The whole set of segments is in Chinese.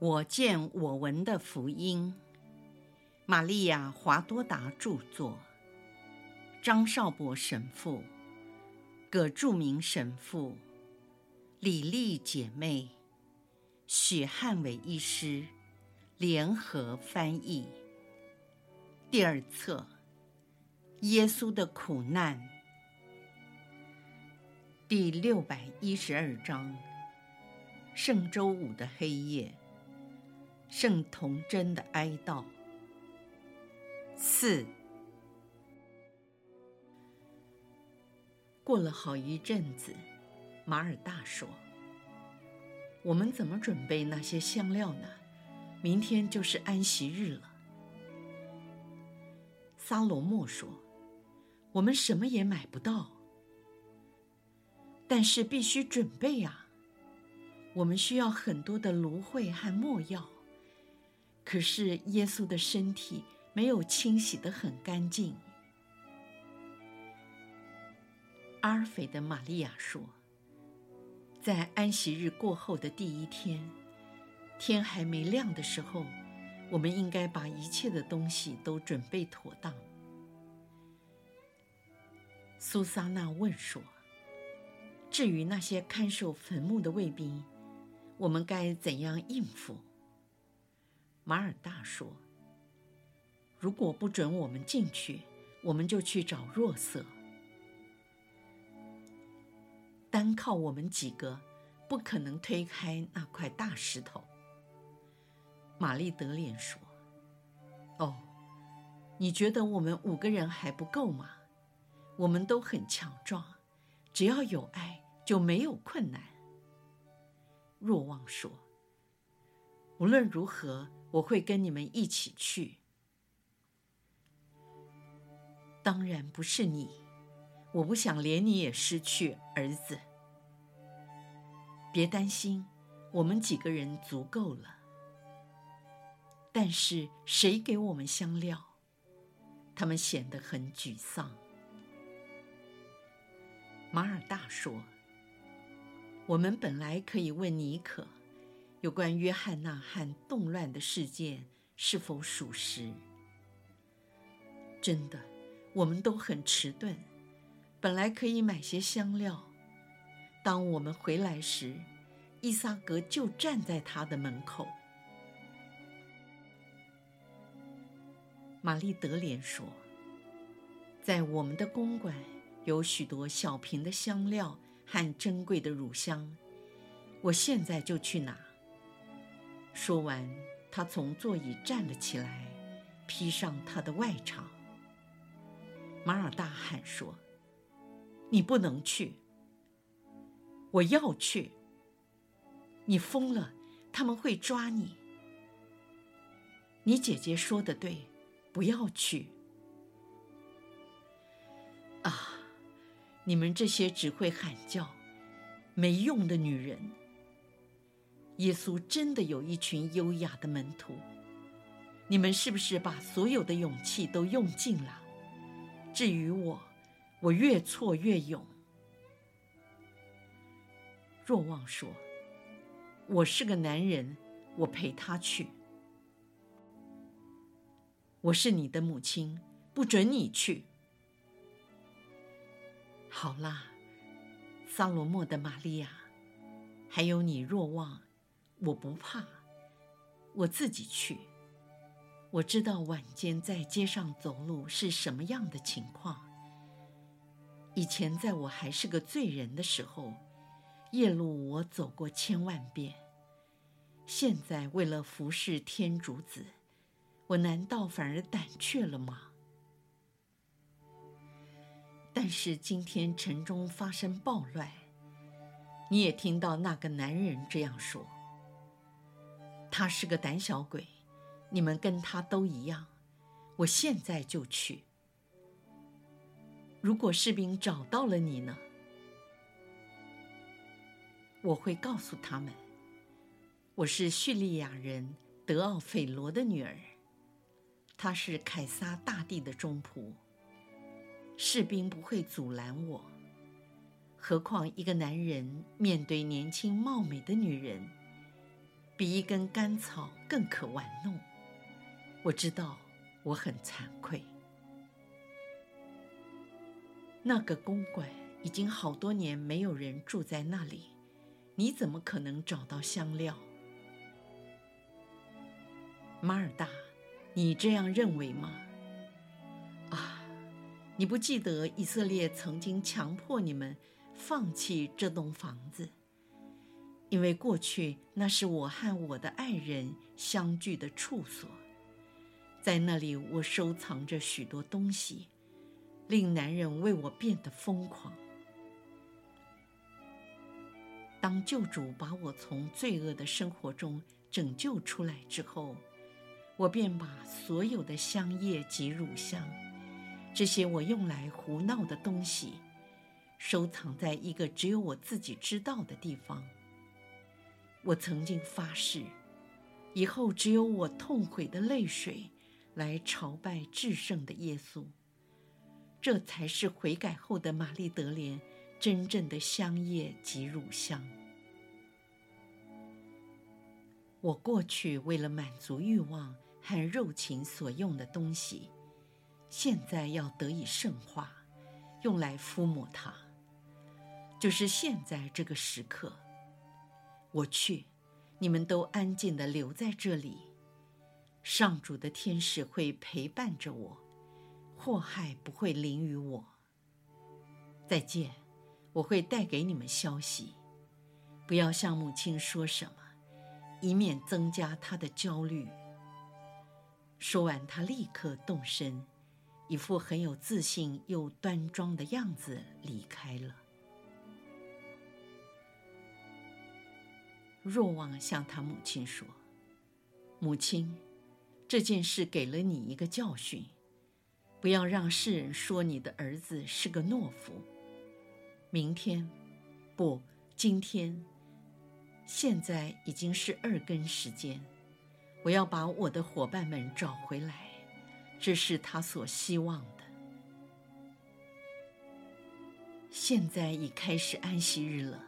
我见我闻的福音，玛利亚·华多达著作，张少博神父、葛著名神父、李丽姐妹、许汉伟医师。联合翻译。第二册：耶稣的苦难，第六百一十二章：圣周五的黑夜。圣童贞的哀悼。四。过了好一阵子，马尔大说：“我们怎么准备那些香料呢？明天就是安息日了。”撒罗莫说：“我们什么也买不到，但是必须准备啊！我们需要很多的芦荟和墨药。”可是耶稣的身体没有清洗得很干净。阿尔斐的玛利亚说：“在安息日过后的第一天，天还没亮的时候，我们应该把一切的东西都准备妥当。”苏撒娜问说：“至于那些看守坟墓的卫兵，我们该怎样应付？”马尔大说：“如果不准我们进去，我们就去找若瑟。单靠我们几个，不可能推开那块大石头。”玛丽德莲说：“哦，你觉得我们五个人还不够吗？我们都很强壮，只要有爱，就没有困难。”若望说：“无论如何。”我会跟你们一起去。当然不是你，我不想连你也失去儿子。别担心，我们几个人足够了。但是谁给我们香料？他们显得很沮丧。马尔大说：“我们本来可以问尼可。”有关约翰纳和动乱的事件是否属实？真的，我们都很迟钝。本来可以买些香料。当我们回来时，伊萨格就站在他的门口。玛丽德莲说：“在我们的公馆有许多小瓶的香料和珍贵的乳香，我现在就去拿。”说完，他从座椅站了起来，披上他的外裳。马尔大喊说：“你不能去！我要去！你疯了！他们会抓你！你姐姐说的对，不要去！啊，你们这些只会喊叫、没用的女人！”耶稣真的有一群优雅的门徒，你们是不是把所有的勇气都用尽了？至于我，我越挫越勇。若望说：“我是个男人，我陪他去。我是你的母亲，不准你去。”好啦，撒罗莫的玛利亚，还有你若望。我不怕，我自己去。我知道晚间在街上走路是什么样的情况。以前在我还是个罪人的时候，夜路我走过千万遍。现在为了服侍天主子，我难道反而胆怯了吗？但是今天城中发生暴乱，你也听到那个男人这样说。他是个胆小鬼，你们跟他都一样。我现在就去。如果士兵找到了你呢？我会告诉他们，我是叙利亚人德奥斐罗的女儿，她是凯撒大帝的忠仆。士兵不会阻拦我，何况一个男人面对年轻貌美的女人。比一根干草更可玩弄。我知道我很惭愧。那个公馆已经好多年没有人住在那里，你怎么可能找到香料？马尔大，你这样认为吗？啊，你不记得以色列曾经强迫你们放弃这栋房子？因为过去那是我和我的爱人相聚的处所，在那里我收藏着许多东西，令男人为我变得疯狂。当救主把我从罪恶的生活中拯救出来之后，我便把所有的香叶及乳香，这些我用来胡闹的东西，收藏在一个只有我自己知道的地方。我曾经发誓，以后只有我痛悔的泪水来朝拜至圣的耶稣。这才是悔改后的玛丽德莲真正的香叶及乳香。我过去为了满足欲望和肉情所用的东西，现在要得以圣化，用来敷抹它，就是现在这个时刻。我去，你们都安静地留在这里。上主的天使会陪伴着我，祸害不会临于我。再见，我会带给你们消息。不要向母亲说什么，以免增加她的焦虑。说完，她立刻动身，一副很有自信又端庄的样子离开了。若望向他母亲说：“母亲，这件事给了你一个教训，不要让世人说你的儿子是个懦夫。明天，不，今天，现在已经是二更时间，我要把我的伙伴们找回来，这是他所希望的。现在已开始安息日了，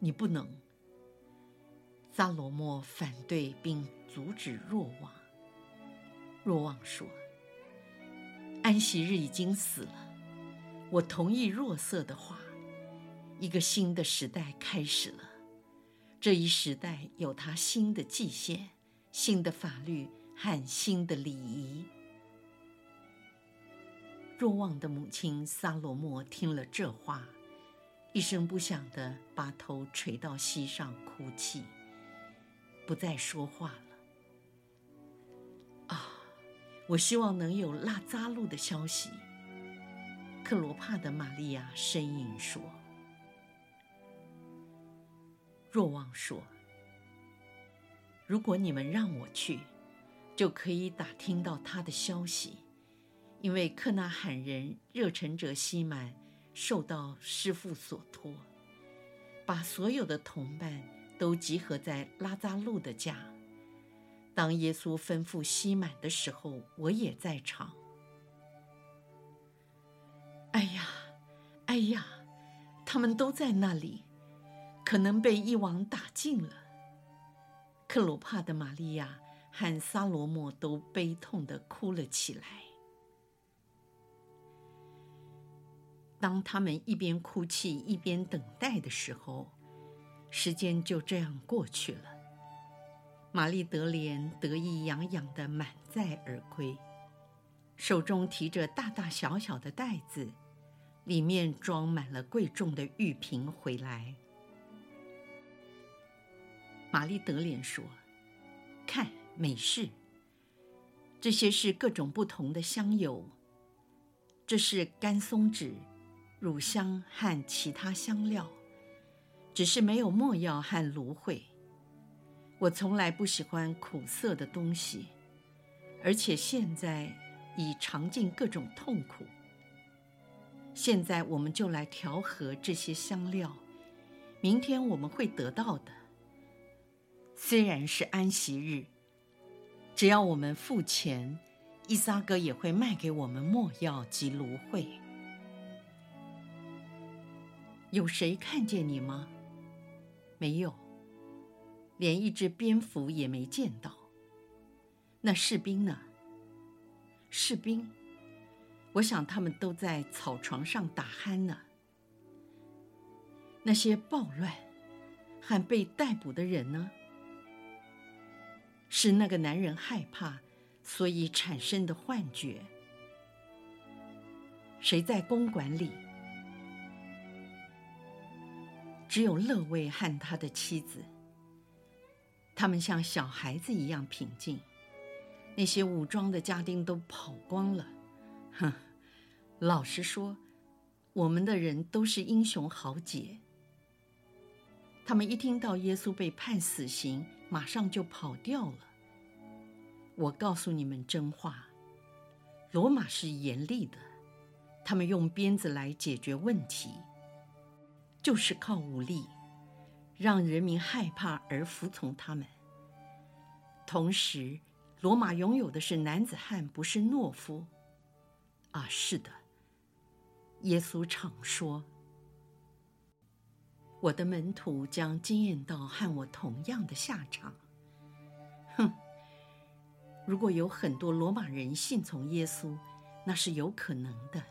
你不能。”撒罗莫反对并阻止若望。若望说：“安息日已经死了，我同意若瑟的话。一个新的时代开始了，这一时代有它新的界限、新的法律和新的礼仪。”若望的母亲撒罗莫听了这话，一声不响地把头垂到膝上哭泣。不再说话了。啊，我希望能有拉扎路的消息。克罗帕的玛利亚呻吟说。若望说：“如果你们让我去，就可以打听到他的消息，因为克纳罕人热忱者西满受到师父所托，把所有的同伴。”都集合在拉扎路的家。当耶稣吩咐西满的时候，我也在场。哎呀，哎呀，他们都在那里，可能被一网打尽了。克鲁帕的玛利亚和撒罗莫都悲痛地哭了起来。当他们一边哭泣一边等待的时候，时间就这样过去了。玛丽德莲得意洋洋的满载而归，手中提着大大小小的袋子，里面装满了贵重的玉瓶回来。玛丽德莲说：“看，美事，这些是各种不同的香油，这是干松脂、乳香和其他香料。”只是没有墨药和芦荟。我从来不喜欢苦涩的东西，而且现在已尝尽各种痛苦。现在我们就来调和这些香料，明天我们会得到的。虽然是安息日，只要我们付钱，伊撒格也会卖给我们墨药及芦荟。有谁看见你吗？没有，连一只蝙蝠也没见到。那士兵呢？士兵，我想他们都在草床上打鼾呢。那些暴乱和被逮捕的人呢？是那个男人害怕，所以产生的幻觉。谁在公馆里？只有勒维和他的妻子。他们像小孩子一样平静。那些武装的家丁都跑光了。哼，老实说，我们的人都是英雄豪杰。他们一听到耶稣被判死刑，马上就跑掉了。我告诉你们真话，罗马是严厉的，他们用鞭子来解决问题，就是靠武力，让人民害怕而服从他们。同时，罗马拥有的是男子汉，不是懦夫。啊，是的，耶稣常说。我的门徒将经验到和我同样的下场。哼！如果有很多罗马人信从耶稣，那是有可能的。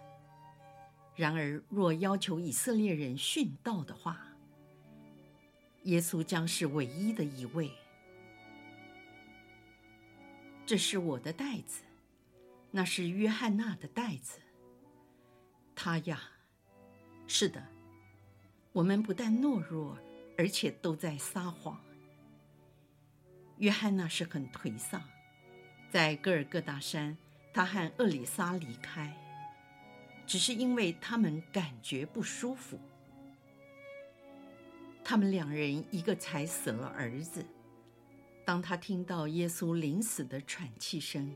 然而，若要求以色列人殉道的话，耶稣将是唯一的一位。这是我的袋子，那是约翰娜的袋子。他呀，是的。我们不但懦弱，而且都在撒谎。约翰娜是很颓丧，在戈尔各大山，他和厄里撒离开，只是因为他们感觉不舒服。他们两人一个才死了儿子，当他听到耶稣临死的喘气声，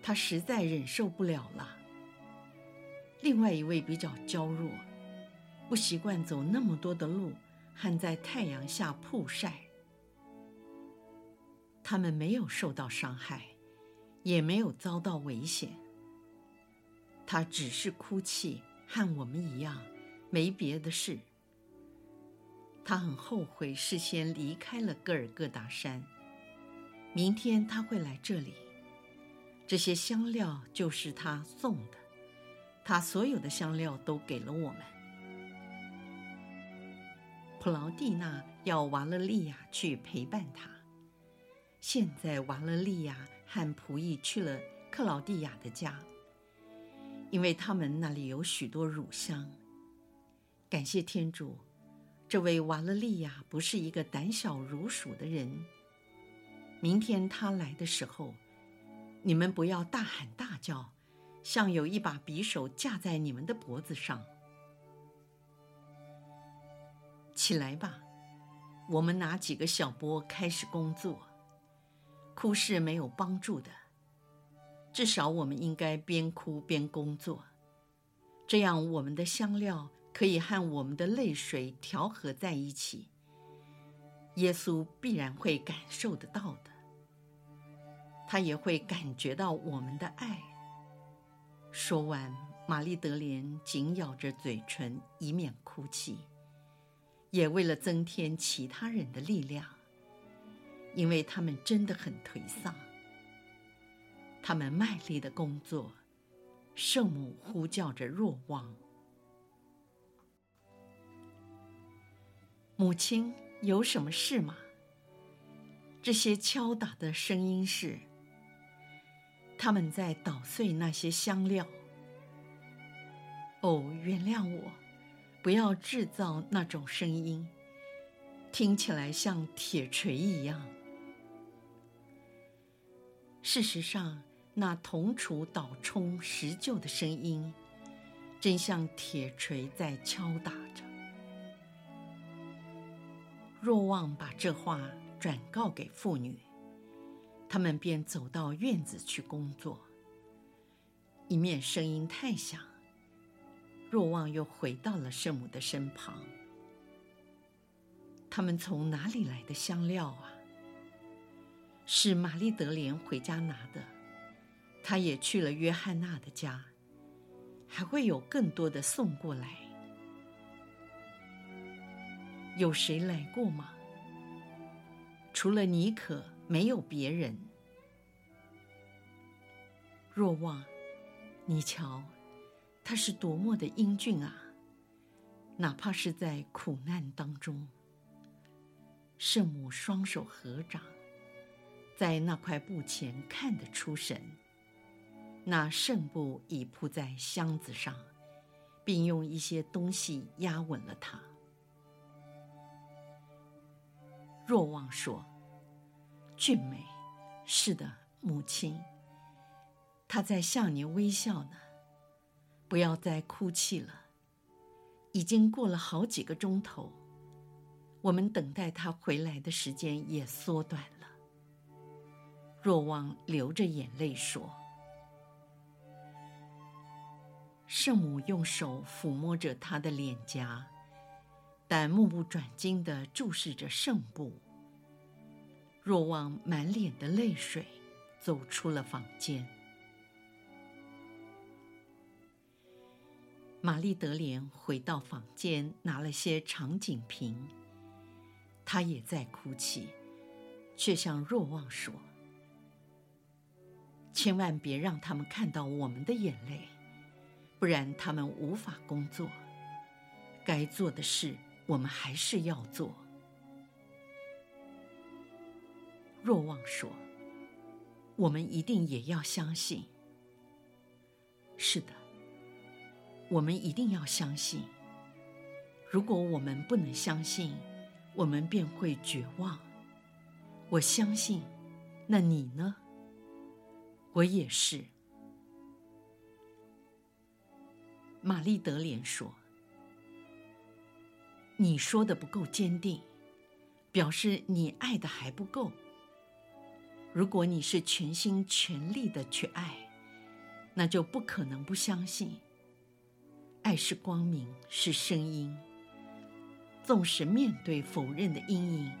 他实在忍受不了了。另外一位比较娇弱。不习惯走那么多的路，还在太阳下曝晒。他们没有受到伤害，也没有遭到危险。他只是哭泣，和我们一样，没别的事。他很后悔事先离开了戈尔各大山。明天他会来这里，这些香料就是他送的，他所有的香料都给了我们。普劳蒂娜要瓦勒利亚去陪伴他。现在瓦勒利亚和仆役去了克劳蒂亚的家，因为他们那里有许多乳香。感谢天主，这位瓦勒利亚不是一个胆小如鼠的人。明天他来的时候，你们不要大喊大叫，像有一把匕首架在你们的脖子上。起来吧，我们拿几个小钵开始工作。哭是没有帮助的，至少我们应该边哭边工作，这样我们的香料可以和我们的泪水调和在一起。耶稣必然会感受得到的，他也会感觉到我们的爱。说完，玛丽德莲紧咬着嘴唇，以免哭泣。也为了增添其他人的力量，因为他们真的很颓丧。他们卖力的工作，圣母呼叫着若望。母亲，有什么事吗？这些敲打的声音是他们在捣碎那些香料。哦，原谅我。不要制造那种声音，听起来像铁锤一样。事实上，那铜锄捣冲石臼的声音，真像铁锤在敲打着。若望把这话转告给妇女，他们便走到院子去工作，一面声音太响。若望又回到了圣母的身旁。他们从哪里来的香料啊？是玛丽德莲回家拿的。他也去了约翰娜的家，还会有更多的送过来。有谁来过吗？除了你可没有别人。若望，你瞧，他是多么的英俊啊！哪怕是在苦难当中，圣母双手合掌，在那块布前看得出神。那圣布已铺在箱子上，并用一些东西压稳了它。若望说：“俊美，是的，母亲。”他在向你微笑呢，不要再哭泣了。已经过了好几个钟头，我们等待他回来的时间也缩短了。若望流着眼泪说：“圣母用手抚摸着他的脸颊，但目不转睛地注视着圣布。若望满脸的泪水，走出了房间。”玛丽德莲回到房间，拿了些长颈瓶。她也在哭泣，却向若望说：“千万别让他们看到我们的眼泪，不然他们无法工作。该做的事，我们还是要做。”若望说：“我们一定也要相信。”是的。我们一定要相信。如果我们不能相信，我们便会绝望。我相信，那你呢？我也是。玛丽德莲说：“你说的不够坚定，表示你爱的还不够。如果你是全心全力的去爱，那就不可能不相信。”爱是光明，是声音。纵使面对否认的阴影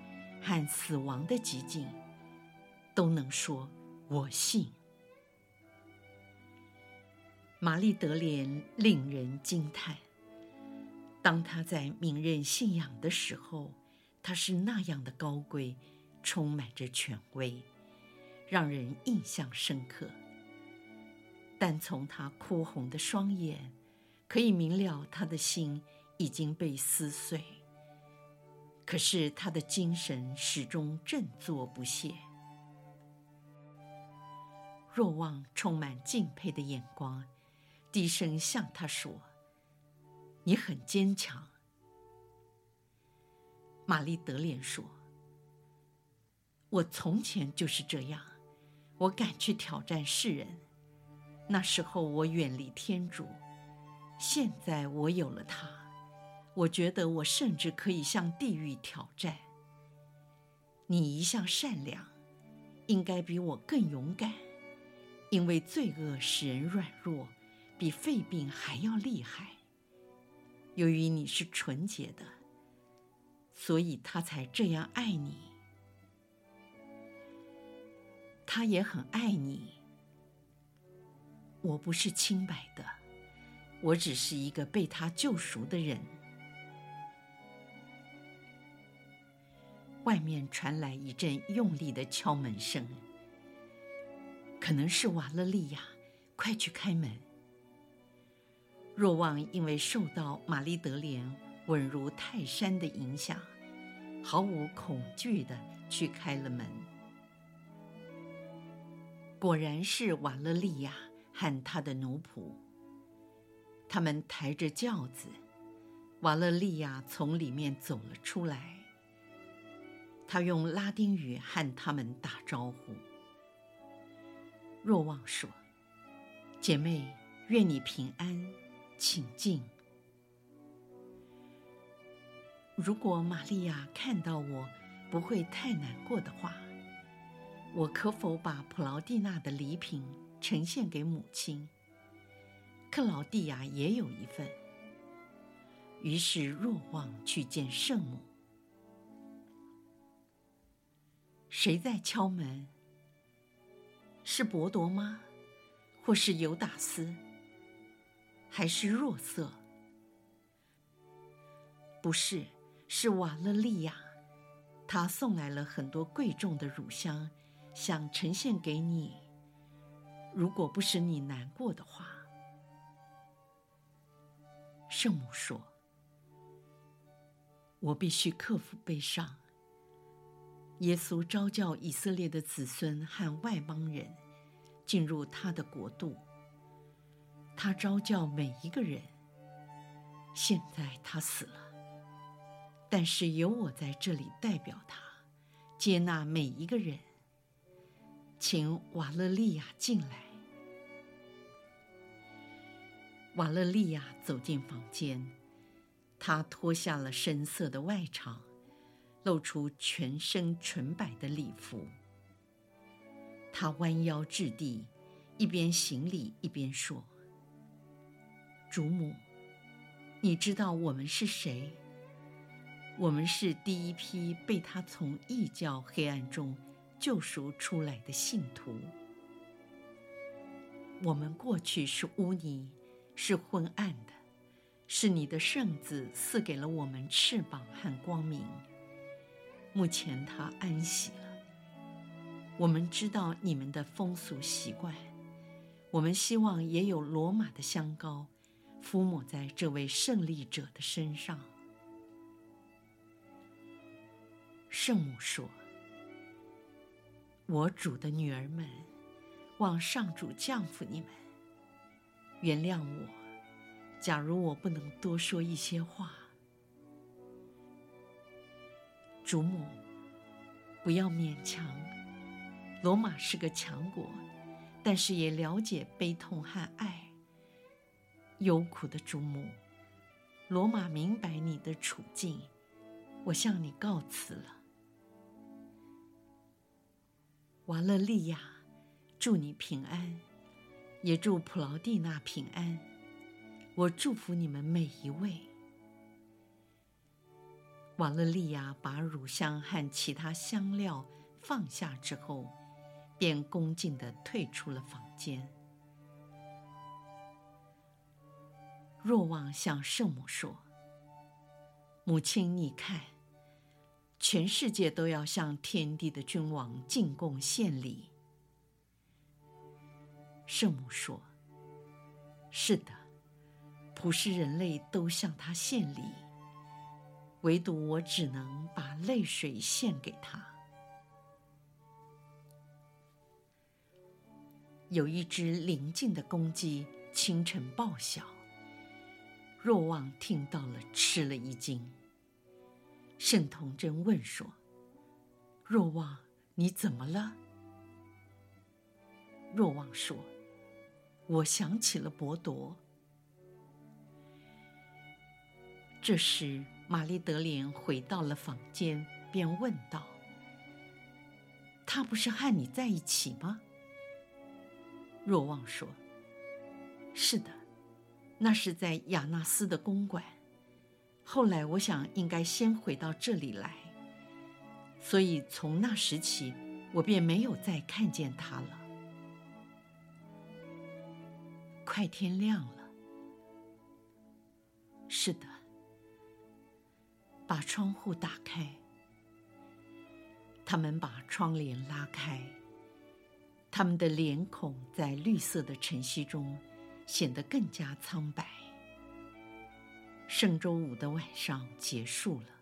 和死亡的寂静，都能说“我信”。玛丽德莲令人惊叹。当她在明认信仰的时候，她是那样的高贵，充满着权威，让人印象深刻。但从她哭红的双眼，可以明了，他的心已经被撕碎，可是他的精神始终振作不懈。若望充满敬佩的眼光，低声向他说：“你很坚强。”玛丽德莲说：“我从前就是这样，我敢去挑战世人。那时候我远离天主。”现在我有了他，我觉得我甚至可以向地狱挑战。你一向善良，应该比我更勇敢，因为罪恶使人软弱，比肺病还要厉害。由于你是纯洁的，所以他才这样爱你。他也很爱你。我不是清白的。我只是一个被他救赎的人。外面传来一阵用力的敲门声，可能是瓦勒利亚，快去开门。若望因为受到玛丽德莲稳如泰山的影响，毫无恐惧地去开了门。果然是瓦勒利亚和他的奴仆。他们抬着轿子，瓦勒利亚从里面走了出来。他用拉丁语和他们打招呼。若望说：“姐妹，愿你平安，请进。”如果玛利亚看到我不会太难过的话，我可否把普劳蒂娜的礼品呈献给母亲？克劳蒂亚也有一份。于是若望去见圣母。谁在敲门？是伯多吗？或是犹达斯？还是弱色？不是，是瓦勒利亚。他送来了很多贵重的乳香，想呈现给你。如果不使你难过的话，圣母说：“我必须克服悲伤。”耶稣召叫以色列的子孙和外邦人进入他的国度。他召叫每一个人。现在他死了。但是有我在这里代表他，接纳每一个人。请瓦勒利亚进来。瓦勒利亚走进房间，她脱下了深色的外裳，露出全身纯白的礼服。她弯腰置地，一边行礼一边说：“主母，你知道我们是谁？”我们是第一批被他从异教黑暗中救赎出来的信徒。我们过去是污泥，是昏暗的，是你的圣子赐给了我们翅膀和光明。目前他安息了。我们知道你们的风俗习惯，我们希望也有罗马的香膏，敷抹在这位胜利者的身上。圣母说：“我主的女儿们，望上主降福你们，原谅我。假如我不能多说一些话，主母，不要勉强。罗马是个强国，但是也了解悲痛和爱。忧苦的主母，罗马明白你的处境，我向你告辞了。”瓦勒利亚，祝你平安，也祝普劳蒂娜平安。我祝福你们每一位。瓦勒利亚把乳香和其他香料放下之后，便恭敬地退出了房间。若望向圣母说：“母亲，你看。”全世界都要向天地的君王进贡献礼。圣母说：“是的，普世人类都向他献礼，唯独我只能把泪水献给他。”有一只邻近的公鸡清晨报晓，若望听到了，吃了一惊。圣童真问说：“若望，你怎么了？”若望说：“我想起了伯铎。”这时，玛丽德莲回到了房间，便问道：“他不是和你在一起吗？”若望说：“是的，那是在亚纳斯的公馆。”后来我想应该先回到这里来，所以从那时起，我便没有再看见他了。快天亮了，是的，把窗户打开。他们把窗帘拉开，他们的脸孔在绿色的晨曦中显得更加苍白。圣周五的晚上结束了。